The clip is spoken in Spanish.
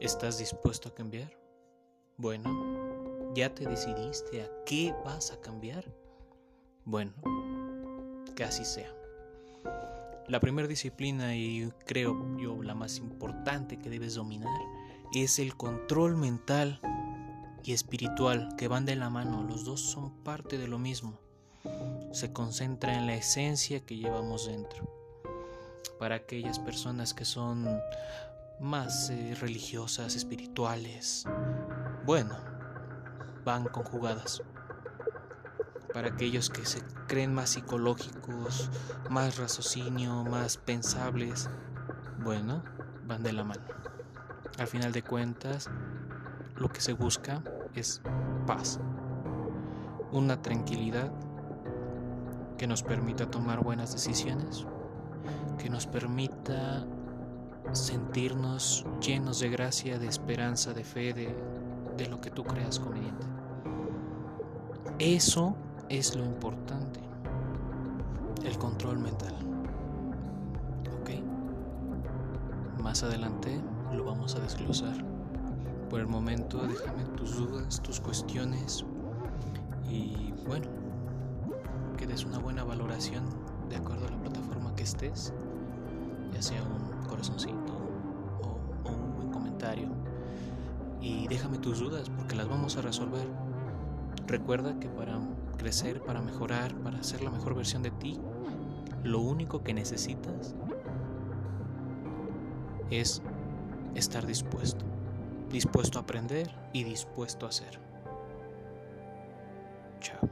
¿Estás dispuesto a cambiar? Bueno, ¿ya te decidiste a qué vas a cambiar? Bueno, que así sea. La primera disciplina y creo yo la más importante que debes dominar es el control mental y espiritual que van de la mano. Los dos son parte de lo mismo. Se concentra en la esencia que llevamos dentro. Para aquellas personas que son más eh, religiosas, espirituales. Bueno, van conjugadas. Para aquellos que se creen más psicológicos, más raciocinio, más pensables, bueno, van de la mano. Al final de cuentas, lo que se busca es paz, una tranquilidad que nos permita tomar buenas decisiones, que nos permita sentirnos llenos de gracia, de esperanza, de fe, de, lo que tú creas conveniente. Eso es lo importante, el control mental. ¿Ok? Más adelante lo vamos a desglosar. Por el momento déjame tus dudas, tus cuestiones y bueno, que des una buena valoración de acuerdo a la plataforma que estés, ya sea un corazoncito o, un buen comentario. Y déjame tus dudas porque las vamos a resolver. Recuerda que para crecer, para mejorar, para ser la mejor versión de ti, lo único que necesitas es estar dispuesto. Dispuesto a aprender y dispuesto a hacer. Chao.